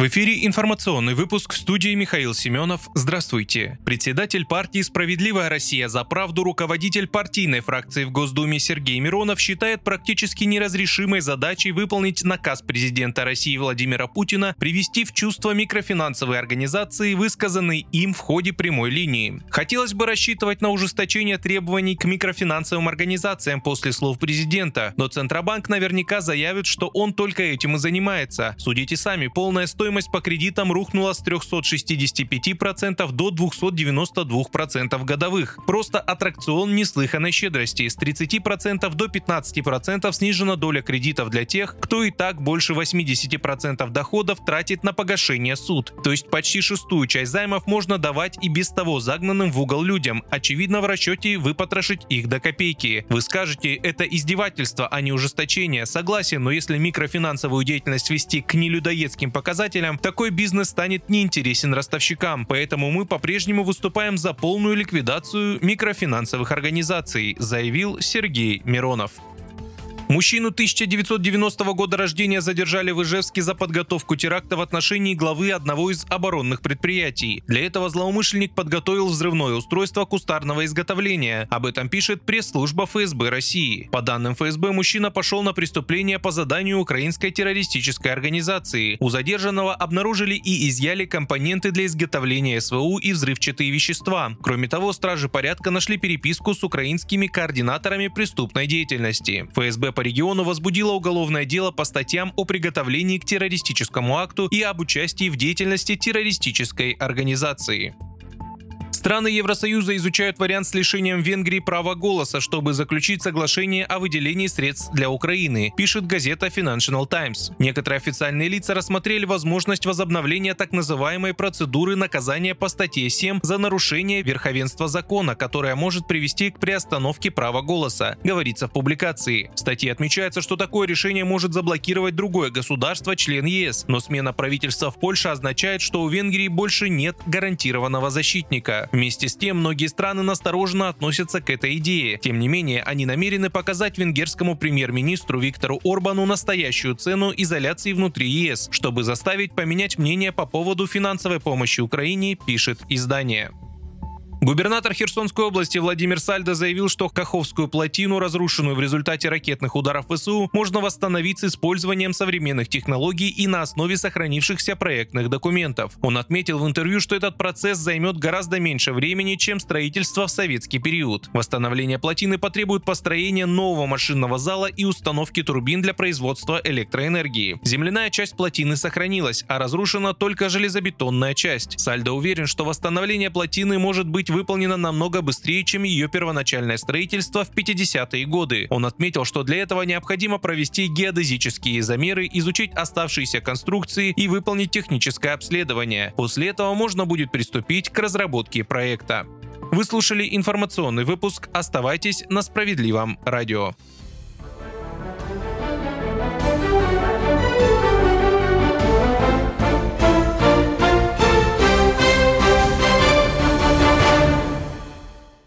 В эфире информационный выпуск в студии Михаил Семенов. Здравствуйте. Председатель партии «Справедливая Россия за правду» руководитель партийной фракции в Госдуме Сергей Миронов считает практически неразрешимой задачей выполнить наказ президента России Владимира Путина привести в чувство микрофинансовые организации, высказанные им в ходе прямой линии. Хотелось бы рассчитывать на ужесточение требований к микрофинансовым организациям после слов президента, но Центробанк наверняка заявит, что он только этим и занимается. Судите сами, полная стоимость стоимость по кредитам рухнула с 365% до 292% годовых. Просто аттракцион неслыханной щедрости. С 30% до 15% снижена доля кредитов для тех, кто и так больше 80% доходов тратит на погашение суд. То есть почти шестую часть займов можно давать и без того загнанным в угол людям, очевидно в расчете выпотрошить их до копейки. Вы скажете, это издевательство, а не ужесточение. Согласен, но если микрофинансовую деятельность вести к нелюдоедским показателям, потребителям, такой бизнес станет неинтересен ростовщикам, поэтому мы по-прежнему выступаем за полную ликвидацию микрофинансовых организаций, заявил Сергей Миронов. Мужчину 1990 года рождения задержали в Ижевске за подготовку теракта в отношении главы одного из оборонных предприятий. Для этого злоумышленник подготовил взрывное устройство кустарного изготовления. Об этом пишет пресс-служба ФСБ России. По данным ФСБ, мужчина пошел на преступление по заданию украинской террористической организации. У задержанного обнаружили и изъяли компоненты для изготовления СВУ и взрывчатые вещества. Кроме того, стражи порядка нашли переписку с украинскими координаторами преступной деятельности. ФСБ по региону возбудила уголовное дело по статьям о приготовлении к террористическому акту и об участии в деятельности террористической организации. Страны Евросоюза изучают вариант с лишением Венгрии права голоса, чтобы заключить соглашение о выделении средств для Украины, пишет газета Financial Times. Некоторые официальные лица рассмотрели возможность возобновления так называемой процедуры наказания по статье 7 за нарушение верховенства закона, которая может привести к приостановке права голоса, говорится в публикации. В статье отмечается, что такое решение может заблокировать другое государство, член ЕС, но смена правительства в Польше означает, что у Венгрии больше нет гарантированного защитника. Вместе с тем, многие страны настороженно относятся к этой идее. Тем не менее, они намерены показать венгерскому премьер-министру Виктору Орбану настоящую цену изоляции внутри ЕС, чтобы заставить поменять мнение по поводу финансовой помощи Украине, пишет издание. Губернатор Херсонской области Владимир Сальдо заявил, что Каховскую плотину, разрушенную в результате ракетных ударов ВСУ, можно восстановить с использованием современных технологий и на основе сохранившихся проектных документов. Он отметил в интервью, что этот процесс займет гораздо меньше времени, чем строительство в советский период. Восстановление плотины потребует построения нового машинного зала и установки турбин для производства электроэнергии. Земляная часть плотины сохранилась, а разрушена только железобетонная часть. Сальдо уверен, что восстановление плотины может быть быть выполнена намного быстрее, чем ее первоначальное строительство в 50-е годы. Он отметил, что для этого необходимо провести геодезические замеры, изучить оставшиеся конструкции и выполнить техническое обследование. После этого можно будет приступить к разработке проекта. Вы слушали информационный выпуск. Оставайтесь на справедливом радио.